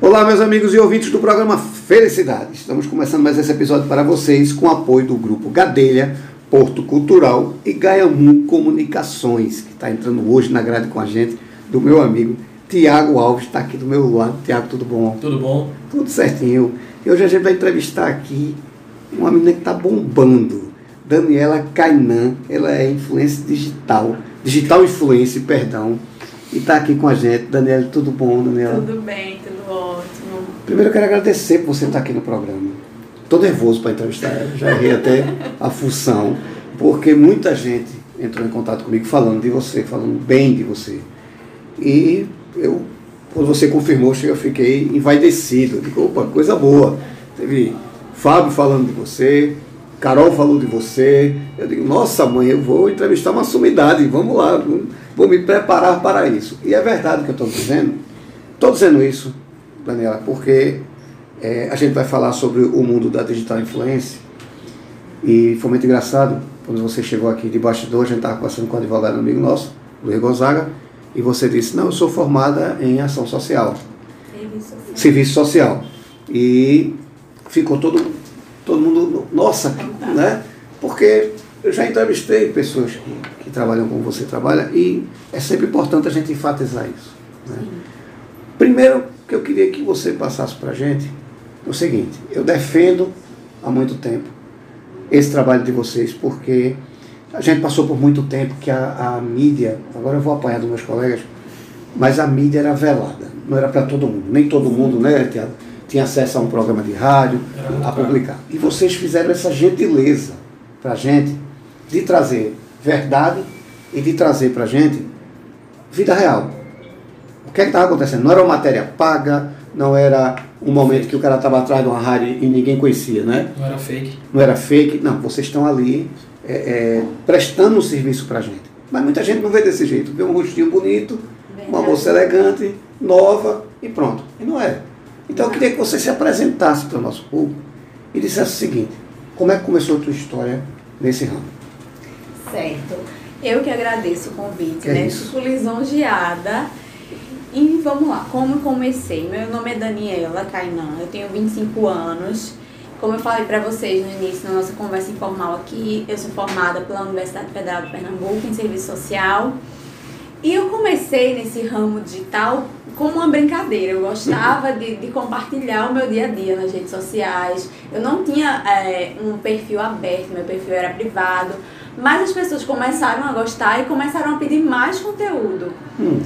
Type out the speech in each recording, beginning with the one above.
Olá, meus amigos e ouvintes do programa Felicidade. Estamos começando mais esse episódio para vocês com o apoio do grupo Gadelha, Porto Cultural e Gaiamu Comunicações, que está entrando hoje na grade com a gente, do meu amigo Tiago Alves, está aqui do meu lado. Tiago, tudo bom? Tudo bom? Tudo certinho. E hoje a gente vai entrevistar aqui uma menina que está bombando, Daniela Cainan. Ela é influência digital, digital influência, perdão. E está aqui com a gente. Daniela, tudo bom, Daniela? Tudo bem, tudo ótimo. Primeiro eu quero agradecer por você estar aqui no programa. Estou nervoso para entrevistar ela, já errei até a função, porque muita gente entrou em contato comigo falando de você, falando bem de você. E eu, quando você confirmou, eu fiquei envaidecido. Eu digo, opa, coisa boa. Teve Fábio falando de você, Carol falou de você. Eu digo, nossa mãe, eu vou entrevistar uma sumidade, vamos lá, vou me preparar para isso. E é verdade o que eu estou dizendo. Estou dizendo isso, Daniela, porque é, a gente vai falar sobre o mundo da digital influência. E foi muito engraçado, quando você chegou aqui de bastidor, a gente estava conversando com um advogado amigo nosso, Luiz Gonzaga, e você disse, não, eu sou formada em ação social. Serviço social. Serviço social. E ficou todo, todo mundo, nossa, né? Porque eu já entrevistei pessoas que, que trabalham como você trabalha e é sempre importante a gente enfatizar isso. Né? Primeiro, que eu queria que você passasse para a gente é o seguinte: eu defendo há muito tempo esse trabalho de vocês, porque a gente passou por muito tempo que a, a mídia, agora eu vou apanhar dos meus colegas, mas a mídia era velada, não era para todo mundo, nem todo mundo, né, Tiago? Tinha acesso a um programa de rádio, a publicar. E vocês fizeram essa gentileza para a gente de trazer verdade e de trazer para a gente vida real. O que é estava acontecendo? Não era uma matéria paga, não era um momento que o cara estava atrás de uma rádio e ninguém conhecia, né? Não era fake. Não era fake. Não, vocês estão ali é, é, prestando um serviço para a gente. Mas muita gente não vê desse jeito. Vê um rostinho bonito, uma moça elegante, nova e pronto. E não é. Então eu queria que você se apresentasse para o nosso público e dissesse o seguinte: como é que começou a tua história nesse ramo? Certo. Eu que agradeço o convite, é né? isso. Fico lisonjeada. E vamos lá, como eu comecei? Meu nome é Daniela Cainan, eu tenho 25 anos. Como eu falei para vocês no início, na nossa conversa informal aqui, eu sou formada pela Universidade Federal de Pernambuco em Serviço Social. E eu comecei nesse ramo digital como uma brincadeira. Eu gostava de, de compartilhar o meu dia a dia nas redes sociais. Eu não tinha é, um perfil aberto, meu perfil era privado. Mas as pessoas começaram a gostar e começaram a pedir mais conteúdo. Hum,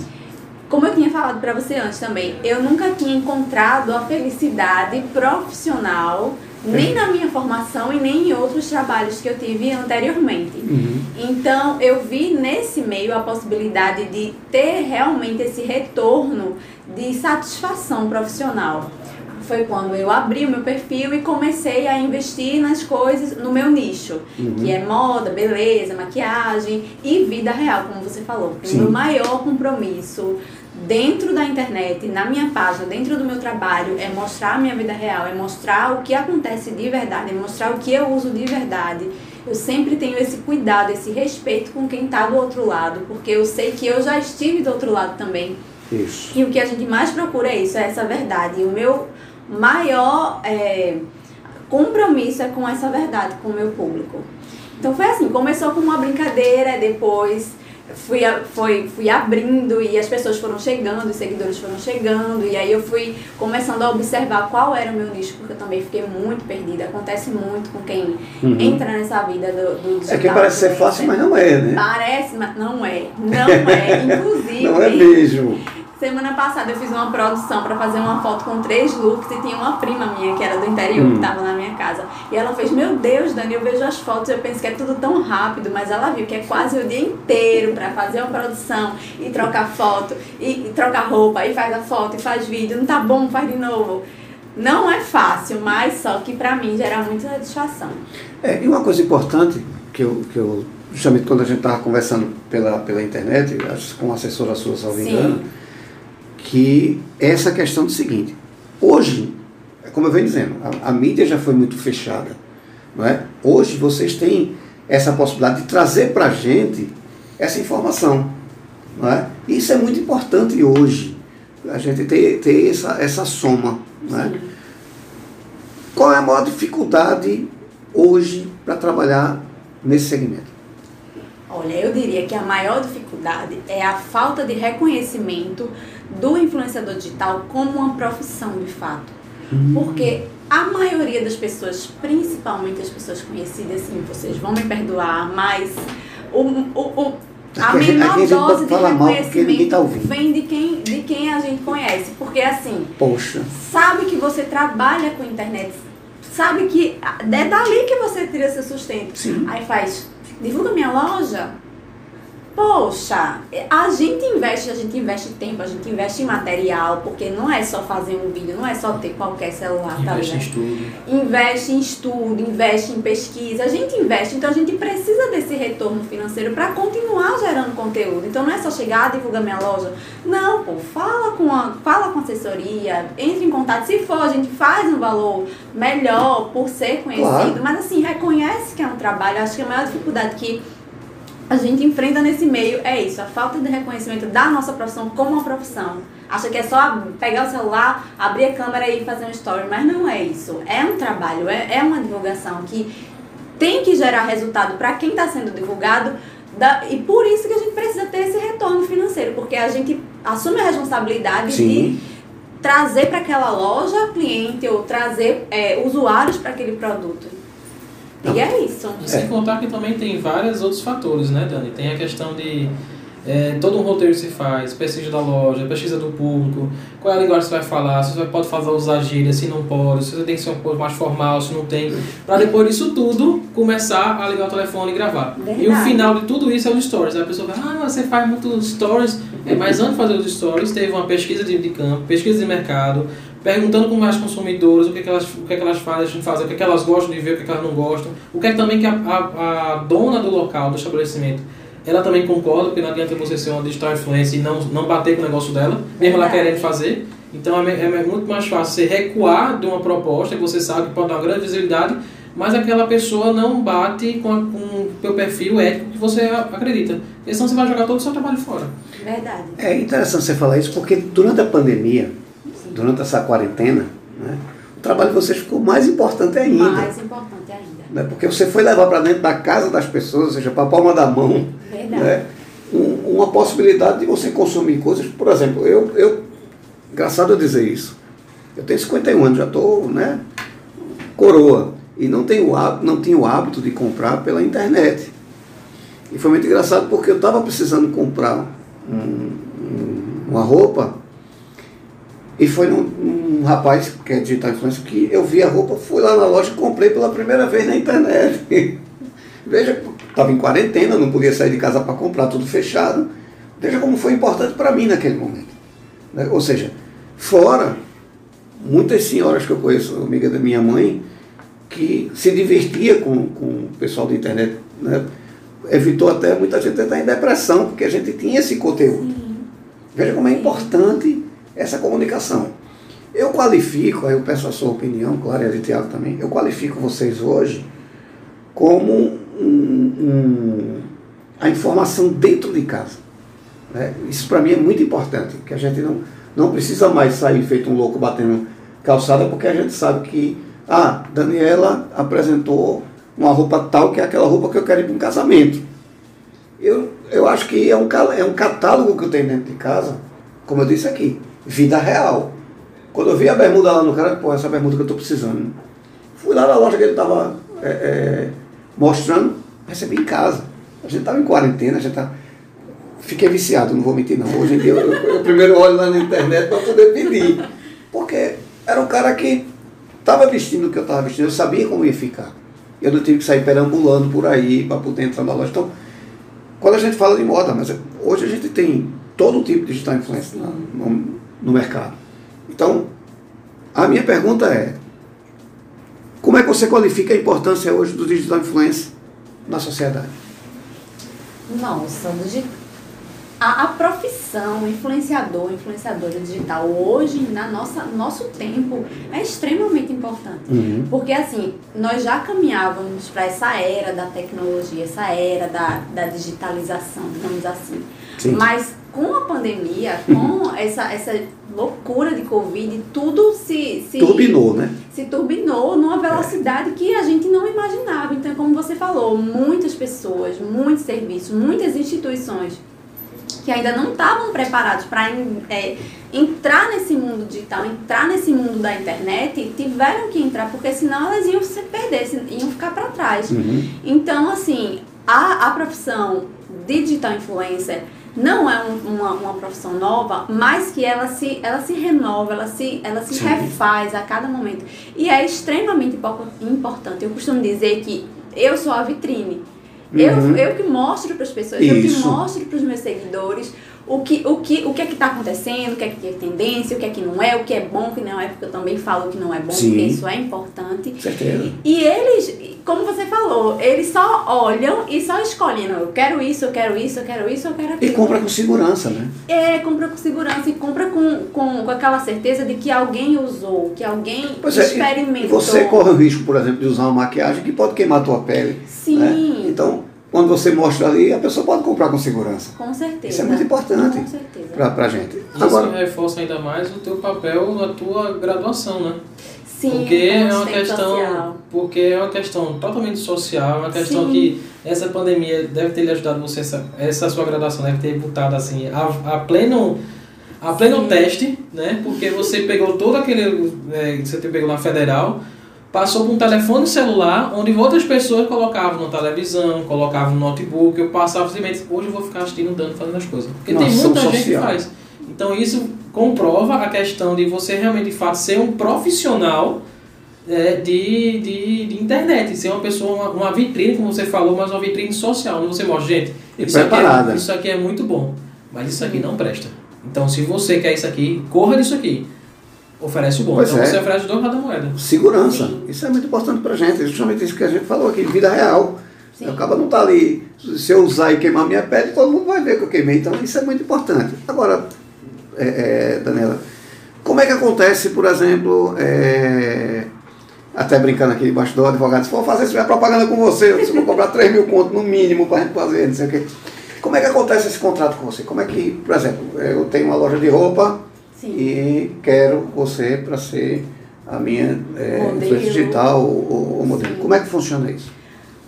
Como eu tinha falado para você antes também, eu nunca tinha encontrado a felicidade profissional, nem na minha formação e nem em outros trabalhos que eu tive anteriormente. uhum. Então, eu vi nesse meio a possibilidade de ter realmente esse retorno de satisfação profissional. Foi quando eu abri o meu perfil e comecei a investir nas coisas no meu nicho, Uhum. que é moda, beleza, maquiagem e vida real, como você falou. O meu maior compromisso dentro da internet, na minha página, dentro do meu trabalho, é mostrar a minha vida real, é mostrar o que acontece de verdade, é mostrar o que eu uso de verdade. Eu sempre tenho esse cuidado, esse respeito com quem está do outro lado, porque eu sei que eu já estive do outro lado também. Isso. E o que a gente mais procura é isso, é essa verdade. E o meu maior é, compromisso é com essa verdade com o meu público. Então foi assim, começou como uma brincadeira, depois fui, foi, fui abrindo e as pessoas foram chegando, os seguidores foram chegando, e aí eu fui começando a observar qual era o meu nicho, porque eu também fiquei muito perdida. Acontece muito com quem Uhum. entra nessa vida do, do É que parece ser fácil, mas não é, né? Parece, mas não é. Não é. Inclusive, Não é mesmo. Semana passada eu fiz uma produção pra fazer uma foto com três looks e tinha uma prima minha que era do interior Hum. que tava na minha casa. E ela fez: Meu Deus, Dani, eu vejo as fotos eu penso que é tudo tão rápido, mas ela viu que é quase o dia inteiro pra fazer uma produção e trocar foto e, e trocar roupa e faz a foto e faz vídeo. Não tá bom, faz de novo. Não é fácil, mas só que pra mim gera muita satisfação. É, e uma coisa importante que eu, que eu justamente quando a gente estava conversando pela, pela internet, acho que com uma assessora sua, se não me Sim. engano, que é essa questão do seguinte, hoje, é como eu venho dizendo, a, a mídia já foi muito fechada, não é? Hoje vocês têm essa possibilidade de trazer para a gente essa informação, não é? Isso é muito importante hoje. a gente ter, ter essa, essa soma. Né? Qual é a maior dificuldade hoje para trabalhar nesse segmento? Olha, eu diria que a maior dificuldade é a falta de reconhecimento do influenciador digital como uma profissão de fato. Hum. Porque a maioria das pessoas, principalmente as pessoas conhecidas, assim, vocês vão me perdoar, mas o, o, o a menor a dose de reconhecimento tá vem de quem, de quem a gente conhece. Porque assim, Poxa. sabe que você trabalha com internet, sabe que é dali que você tira seu sustento. Sim. Aí faz, divulga minha loja, Poxa, a gente investe, a gente investe tempo, a gente investe em material, porque não é só fazer um vídeo, não é só ter qualquer celular, tá investe tá em estudo. Investe em estudo, investe em pesquisa, a gente investe, então a gente precisa desse retorno financeiro para continuar gerando conteúdo. Então não é só chegar, divulgar minha loja. Não, pô, fala com a, fala com a assessoria, entre em contato. Se for, a gente faz um valor melhor por ser conhecido, claro. mas assim, reconhece que é um trabalho. Acho que a maior dificuldade que a gente enfrenta nesse meio é isso, a falta de reconhecimento da nossa profissão como uma profissão. Acha que é só pegar o celular, abrir a câmera e fazer um story, mas não é isso. É um trabalho, é, é uma divulgação que tem que gerar resultado para quem está sendo divulgado. Da, e por isso que a gente precisa ter esse retorno financeiro, porque a gente assume a responsabilidade Sim. de trazer para aquela loja cliente ou trazer é, usuários para aquele produto. E é isso. Sem contar que também tem vários outros fatores, né, Dani? Tem a questão de é, todo um roteiro que se faz, pesquisa da loja, pesquisa do público, qual é a linguagem que você vai falar, se você pode fazer usar gíria, se não pode, se você tem que ser um pouco mais formal, se não tem, para depois disso tudo começar a ligar o telefone e gravar. Verdade. E o final de tudo isso é os stories. Aí a pessoa fala, ah, você faz muitos stories. É, mas antes de fazer os stories, teve uma pesquisa de, de campo, pesquisa de mercado, perguntando com mais consumidores o que, é que, elas, o que, é que elas fazem, fazem, o que, é que elas gostam de ver, o que, é que elas não gostam, o que é também que a, a, a, dona do local, do estabelecimento, ela também concorda, porque não adianta você ser uma digital influencer e não, não bater com o negócio dela, mesmo ela querendo fazer. Então é, é, muito mais fácil você recuar de uma proposta que você sabe que pode dar uma grande visibilidade, mas aquela pessoa não bate com, a, com o seu perfil ético que você acredita. Porque senão você vai jogar todo o seu trabalho fora. Verdade. É interessante você falar isso, porque durante a pandemia, durante essa quarentena, né, o trabalho de vocês ficou mais importante ainda. Mais importante ainda. Né, porque você foi levar para dentro da casa das pessoas, ou seja, para a palma da mão, né, um, uma possibilidade de você consumir coisas. Por exemplo, eu, eu engraçado eu dizer isso, eu tenho 51 anos, já estou né, coroa, e não tenho, não tenho o hábito de comprar pela internet. E foi muito engraçado porque eu estava precisando comprar um, um, uma roupa e foi num, um rapaz que é digital influencer que eu vi a roupa, fui lá na loja e comprei pela primeira vez na internet. Veja, estava em quarentena, não podia sair de casa para comprar, tudo fechado. Veja como foi importante para mim naquele momento. Né? Ou seja, fora muitas senhoras que eu conheço, amiga da minha mãe, que se divertia com, com o pessoal da internet. Né? Evitou até muita gente entrar em depressão, porque a gente tinha esse conteúdo. Sim. Veja como é importante essa comunicação. Eu qualifico, aí eu peço a sua opinião, claro, e a de Tiago também, eu qualifico vocês hoje como um, um, a informação dentro de casa. Né? Isso para mim é muito importante, que a gente não, não precisa mais sair feito um louco batendo calçada, porque a gente sabe que, ah, Daniela apresentou uma roupa tal que é aquela roupa que eu quero ir para um casamento. Eu, eu acho que é um, é um catálogo que eu tenho dentro de casa, como eu disse aqui vida real. Quando eu vi a bermuda lá no cara, pô, essa bermuda que eu estou precisando. Fui lá na loja que ele estava é, é, mostrando, recebi em casa. A gente estava em quarentena, a gente tá... Fiquei viciado, não vou mentir não. Hoje em dia eu, eu, eu primeiro olho lá na internet para poder pedir. Porque era um cara que estava vestindo o que eu estava vestindo, eu sabia como ia ficar. Eu não tive que sair perambulando por aí para poder entrar na loja. Então, quando a gente fala de moda, mas hoje a gente tem todo tipo de digital influencer no mercado. Então, a minha pergunta é: como é que você qualifica a importância hoje do digital influencer na sociedade? Nossa, a, a profissão influenciador, influenciadora digital hoje, na nossa nosso tempo, é extremamente importante. Uhum. Porque assim, nós já caminhávamos para essa era da tecnologia, essa era da, da digitalização, digamos assim. Sim. Mas com a pandemia, com essa, essa loucura de Covid, tudo se, se Turbinou, né? se turbinou numa velocidade que a gente não imaginava. Então, como você falou, muitas pessoas, muitos serviços, muitas instituições que ainda não estavam preparados para é, entrar nesse mundo digital, entrar nesse mundo da internet, tiveram que entrar, porque senão elas iam se perder, iam ficar para trás. Uhum. Então, assim, a, a profissão de digital influencer não é um, uma, uma profissão nova, mas que ela se, ela se renova, ela se, ela se refaz a cada momento. E é extremamente importante. Eu costumo dizer que eu sou a vitrine. Uhum. Eu, eu que mostro para as pessoas, Isso. eu que mostro para os meus seguidores o que, o que, o que é que está acontecendo, o que é que é tendência, o que é que não é, o que é bom, o que não é, porque eu também falo que não é bom, Sim. porque isso é importante. Certeza. E eles, como você falou, eles só olham e só escolhem, não, eu quero isso, eu quero isso, eu quero isso, eu quero aquilo. E compra com segurança, né? É, compra com segurança e compra com, com, com aquela certeza de que alguém usou, que alguém pois experimentou. É, você corre o risco, por exemplo, de usar uma maquiagem que pode queimar a tua pele. Sim. Né? Então quando você mostra ali, a pessoa pode comprar com segurança. Com certeza. Isso é muito importante para a gente. Isso Agora, reforça ainda mais o teu papel na tua graduação, né? Sim, porque é uma questão social. porque é uma questão totalmente social, uma questão Sim. que essa pandemia deve ter lhe ajudado você essa, essa sua graduação deve ter botado assim a, a pleno a pleno Sim. teste, né? Porque você pegou todo aquele é, que você pegou na federal passou para um telefone celular, onde outras pessoas colocavam na televisão, colocavam no notebook, eu passava simplesmente, hoje eu vou ficar assistindo, dando, fazendo as coisas. Porque Nossa, tem muita gente social. que faz. Então isso comprova a questão de você realmente, de fato, ser um profissional é, de, de, de, internet, ser uma pessoa, uma, uma, vitrine, como você falou, mas uma vitrine social, onde você mostra, gente, isso aqui, é, isso aqui é muito bom, mas isso aqui não presta. Então, se você quer isso aqui, corra disso aqui oferece o bom. Pois então é. você oferece dois lados da moeda. Segurança. Sim. Isso é muito importante pra gente. É justamente isso que a gente falou aqui, vida real. Sim. Acaba não tá ali. Se eu usar e queimar minha pele, todo mundo vai ver que eu queimei. Então isso é muito importante. Agora, é, é, Daniela, como é que acontece, por exemplo, é, até brincando aqui debaixo do advogado, se for fazer se propaganda com você, eu vou cobrar 3 mil contos no mínimo para gente fazer, não sei o quê. Como é que acontece esse contrato com você? Como é que, por exemplo, eu tenho uma loja de roupa, Sim. e quero você para ser a minha é, digital ou, ou modelo. Sim. Como é que funciona isso?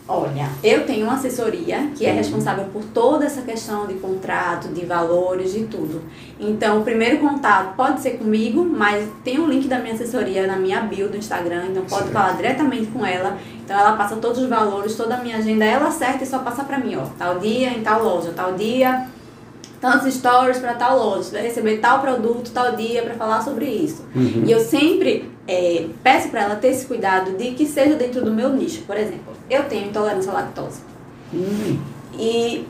Olha, eu tenho uma assessoria que é uhum. responsável por toda essa questão de contrato, de valores, de tudo. Então, o primeiro contato pode ser comigo, mas tem o um link da minha assessoria na minha bio do Instagram, então pode certo. falar diretamente com ela. Então, ela passa todos os valores, toda a minha agenda, ela acerta e só passa para mim, ó, tal dia em tal loja, tal dia tantos stories para tal loja, vai receber tal produto tal dia para falar sobre isso. Uhum. E eu sempre é, peço para ela ter esse cuidado de que seja dentro do meu nicho. Por exemplo, eu tenho intolerância à lactose. Uhum. E.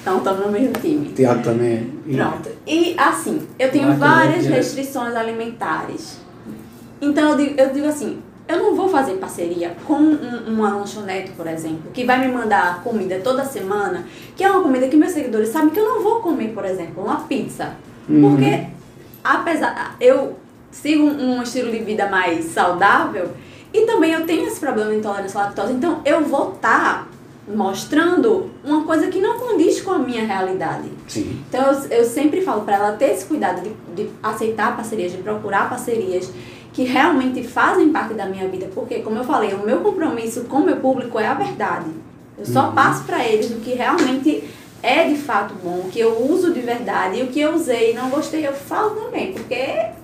Então, estamos no mesmo time. Tiago também. Pronto. E assim, eu tenho várias restrições alimentares. Então, eu digo, eu digo assim: eu não vou fazer parceria com um, uma lanchonete, por exemplo, que vai me mandar comida toda semana, que é uma comida que meus seguidores sabem que eu não vou comer, por exemplo, uma pizza. Uhum. Porque, apesar. Eu sigo um estilo de vida mais saudável e também eu tenho esse problema de intolerância à lactose, então eu vou estar tá mostrando uma coisa que não condiz com a minha realidade. Sim. Então eu, eu sempre falo para ela ter esse cuidado de, de aceitar parcerias, de procurar parcerias que realmente fazem parte da minha vida, porque, como eu falei, o meu compromisso com o meu público é a verdade. Eu só uhum. passo para eles o que realmente é de fato bom, o que eu uso de verdade e o que eu usei e não gostei, eu falo também, porque é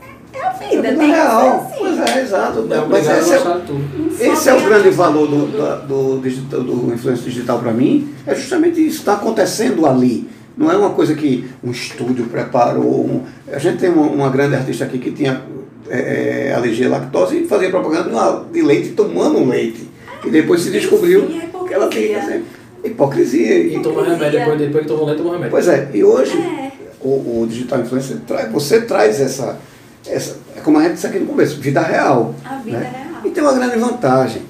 a vida, é tem real. Assim. Pois é, exato. Não, mas esse, é, esse é o grande valor do, do, do, digital, do influência digital para mim, é justamente isso, está acontecendo ali. Não é uma coisa que um estúdio preparou. Um, a gente tem uma, uma grande artista aqui que tinha é, é, alergia à lactose e fazia propaganda de leite tomando leite. E depois se descobriu é que ela tem assim, hipocrisia. E toma remédio, depois, depois que tomou leite, toma remédio. Pois é, e hoje é. O, o, digital influencer traz, você traz essa, essa, é como a gente disse aqui no começo, vida real. A vida né? real. E tem uma grande vantagem.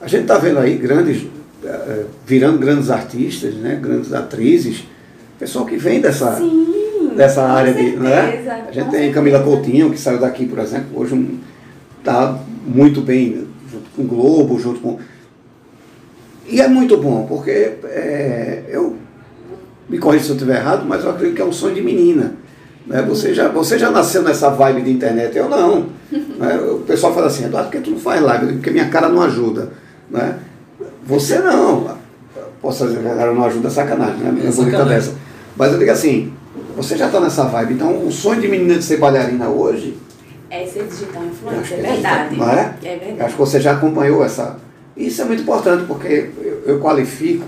A gente está vendo aí grandes, uh, virando grandes artistas, né, grandes atrizes, pessoal que vem dessa. Sim dessa área de. Né? A gente tem Camila Coutinho, que saiu daqui, por exemplo, hoje está muito bem, junto com o Globo, junto com. E é muito bom, porque é, eu me corrija se eu estiver errado, mas eu acredito que é um sonho de menina. Né? Você, já, você já nasceu nessa vibe de internet, eu não. Né? O pessoal fala assim, Eduardo, por que tu não faz live? Porque minha cara não ajuda. Né? Você não. Posso dizer que a cara não ajuda, sacanagem, né? É bonita dessa. Mas eu digo assim, você já está nessa vibe. Então, o sonho de menina de ser bailarina hoje. É ser digital influencer, é verdade. Não é? É verdade. Acho que você já acompanhou essa. Isso é muito importante, porque eu, eu qualifico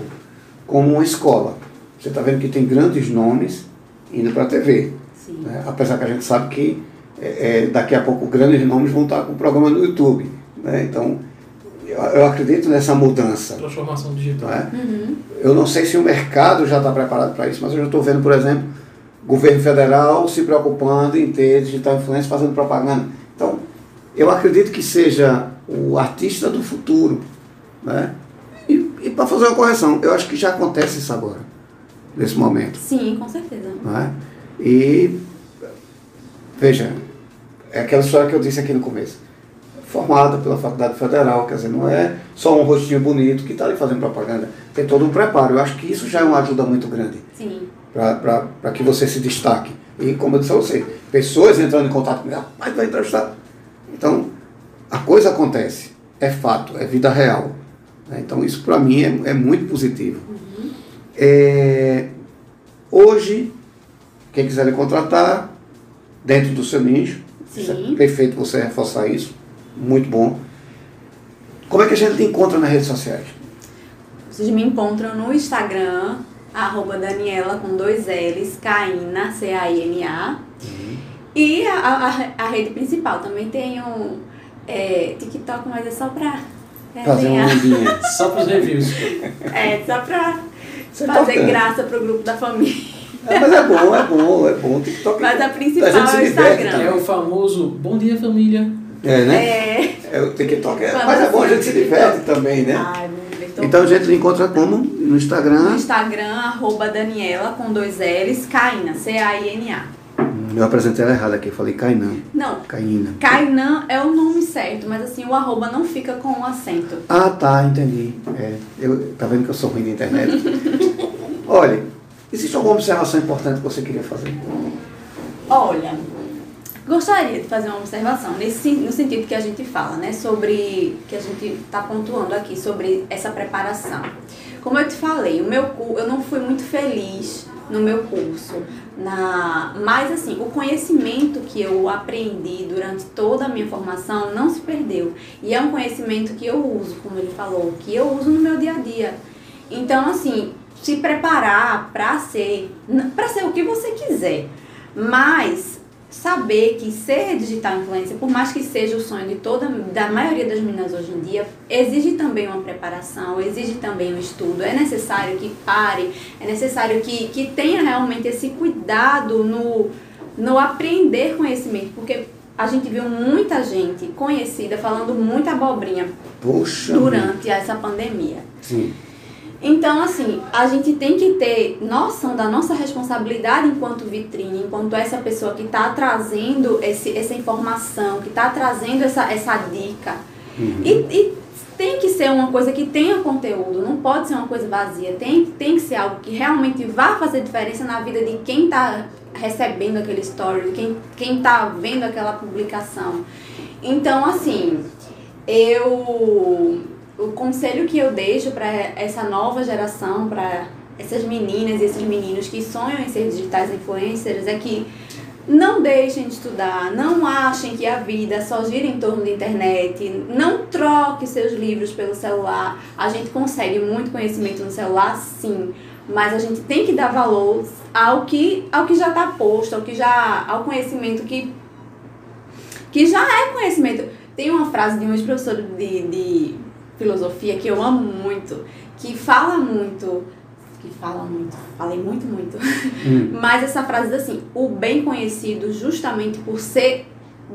como uma escola. Você está vendo que tem grandes nomes indo para a TV. Né? Apesar que a gente sabe que é, é, daqui a pouco grandes nomes vão estar com o programa no YouTube. Né? Então, eu, eu, acredito nessa mudança. Transformação digital. Né? Uhum. Eu não sei se o mercado já está preparado para isso, mas eu já estou vendo, por exemplo, governo federal se preocupando em ter digital influência fazendo propaganda. Então, eu acredito que seja o artista do futuro. Né? E, e para fazer uma correção, eu acho que já acontece isso agora, nesse momento. Sim, com certeza. Né? E, veja, é aquela história que eu disse aqui no começo. Formada pela Faculdade Federal, quer dizer, não é só um rostinho bonito que está ali fazendo propaganda. Tem todo um preparo. Eu acho que isso já é uma ajuda muito grande. Sim. Para que você se destaque. E, como eu disse a você, pessoas entrando em contato comigo, rapaz, vai entrevistar. Então, a coisa acontece. É fato, é vida real. Né? Então, isso para mim é, é, muito positivo. Uhum. É, hoje, quem quiser lhe contratar, dentro do seu nicho, é perfeito você reforçar isso, muito bom. Como é que a gente te encontra nas redes sociais? Vocês me encontram no Instagram, arroba Daniela com dois L's, Caina, C-A-I-N-A. Uhum. E a, a, a, rede principal, também tem um é, TikTok, mas é só pra Fazer uma ondinha. só pros reviews. É, só pra Isso fazer é graça pro grupo da família. É, mas é bom, é bom, é bom. TikTok, mas a principal a é o Instagram. É o famoso Bom Dia Família. É, né? É. é o TikTok é, mas é bom, a gente se diverte também, né? Ai, então a gente encontra como? No Instagram? No Instagram, arroba Daniela com dois L's, Caina, C-A-I-N-A. Hum, eu apresentei ela errada aqui, falei Cainã. Não. Caína. Cainã é o nome certo, mas assim, o arroba não fica com o um acento. Ah, tá, entendi. É, eu, tá vendo que eu sou ruim de internet? Olha, Existe alguma observação importante que você queria fazer? Olha, gostaria de fazer uma observação nesse, no sentido que a gente fala, né, sobre que a gente está pontuando aqui sobre essa preparação. Como eu te falei, o meu eu não fui muito feliz no meu curso, na, mas assim, o conhecimento que eu aprendi durante toda a minha formação não se perdeu. E é um conhecimento que eu uso, como ele falou, que eu uso no meu dia a dia. Então, assim, se preparar para ser, para ser o que você quiser. Mas saber que ser digital influencer, por mais que seja o sonho de toda da maioria das meninas hoje em dia, exige também uma preparação, exige também um estudo. É necessário que pare, é necessário que, que tenha realmente esse cuidado no, no aprender conhecimento, porque a gente viu muita gente conhecida falando muita abobrinha Poxa durante essa pandemia. Sim. Então, assim, a gente tem que ter noção da nossa responsabilidade enquanto vitrine, enquanto essa pessoa que está trazendo esse, essa informação, que está trazendo essa, essa dica. Uhum. E, e, tem que ser uma coisa que tenha conteúdo, não pode ser uma coisa vazia. Tem, tem que ser algo que realmente vá fazer diferença na vida de quem está recebendo aquele story, de quem está vendo aquela publicação. Então, assim, eu o conselho que eu deixo para essa nova geração, para essas meninas e esses meninos que sonham em ser digitais influencers é que não deixem de estudar, não achem que a vida só gira em torno da internet, não troque seus livros pelo celular. A gente consegue muito conhecimento no celular, sim, mas a gente tem que dar valor ao que, ao que já está posto, ao que já ao conhecimento que que já é conhecimento. Tem uma frase de um ex-professor de, de filosofia que eu amo muito, que fala muito, que fala muito, falei muito, muito, hum. mas essa frase diz assim, o bem conhecido justamente por ser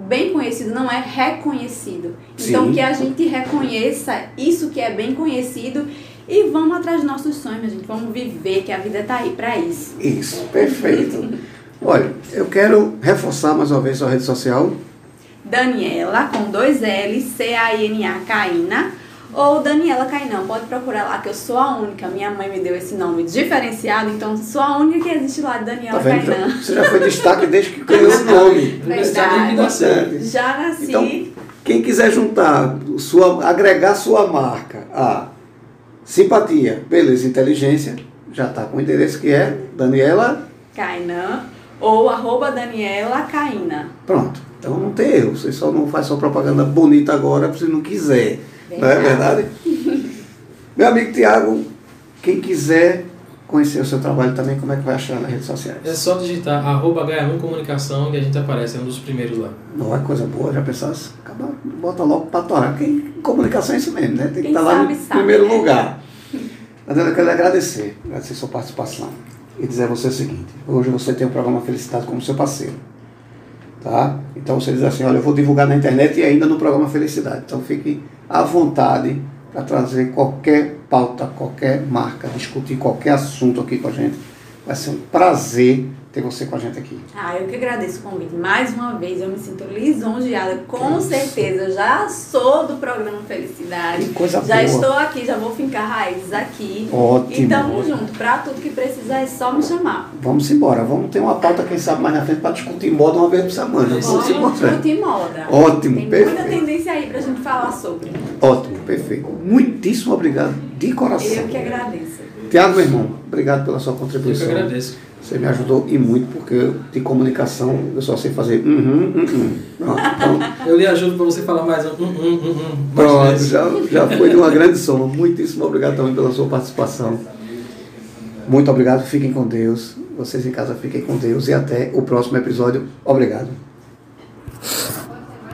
bem conhecido não é reconhecido. Sim. Então que a gente reconheça isso que é bem conhecido e vamos atrás dos nossos sonhos, a gente vamos viver que a vida está aí para isso. Isso, perfeito. Olha, eu quero reforçar mais uma vez sua rede social. Daniela com dois L C A N A Caína Ou Daniela Cainã, pode procurar lá, que eu sou a única. Minha mãe me deu esse nome diferenciado, então sou a única que existe lá, Tá Daniela vendo? Já- Cainã. Você já foi destaque desde que ganhou o nome. Verdade. Já nasci. Então, quem quiser juntar, sua, agregar sua marca a simpatia, beleza, inteligência, já está com o endereço que é Daniela. Cainã ou arroba Daniela Caína. Pronto. Então não tem erro. Você só não faz sua propaganda bonita agora se não quiser. Não é verdade? Meu amigo Tiago, quem quiser conhecer o seu trabalho também, como é que vai achar nas redes sociais? É só digitar arroba H1 Comunicação que a gente aparece, é um dos primeiros lá. Não é coisa boa, já pensasse? Acaba, bota logo para torar. Quem, comunicação é isso mesmo, né? Tem que Quem estar lá sabe, no sabe, primeiro né? lugar. Adriana, eu quero lhe agradecer, agradecer sua participação e dizer a você o seguinte: hoje você tem o programa Felicidade como seu parceiro. Tá? Então você diz assim: olha, eu vou divulgar na internet e ainda no programa Felicidade. Então fique à vontade para trazer qualquer pauta, qualquer marca, discutir qualquer assunto aqui com a gente. Vai ser um prazer ter você com a gente aqui. Ah, eu que agradeço o convite. Mais uma vez, eu me sinto lisonjeada. Com Isso. certeza, já sou do programa Felicidade. Que coisa já boa. estou aqui, já vou fincar raízes aqui. Ótimo. E tamo junto. Pra tudo que precisar é só me chamar. Vamos embora, vamos ter uma pauta, quem sabe, mais na frente para discutir moda uma vez por semana. Vamos. Vamos discutir moda. Ótimo, Tem muita perfeito. tendência aí pra gente falar sobre. Ótimo, perfeito. Muitíssimo obrigado, de coração. Eu que agradeço. Tiago, meu irmão, obrigado pela sua Eu que contribuição. agradeço. Você me ajudou e muito, porque de comunicação eu só sei fazer uhum, uhum. Pronto, então, Eu lhe ajudo para você falar mais um. pronto já, já foi de uma grande soma. Muitíssimo obrigado também pela sua participação. Muito obrigado, fiquem com Deus. Vocês em casa fiquem com Deus e até o próximo episódio. Obrigado.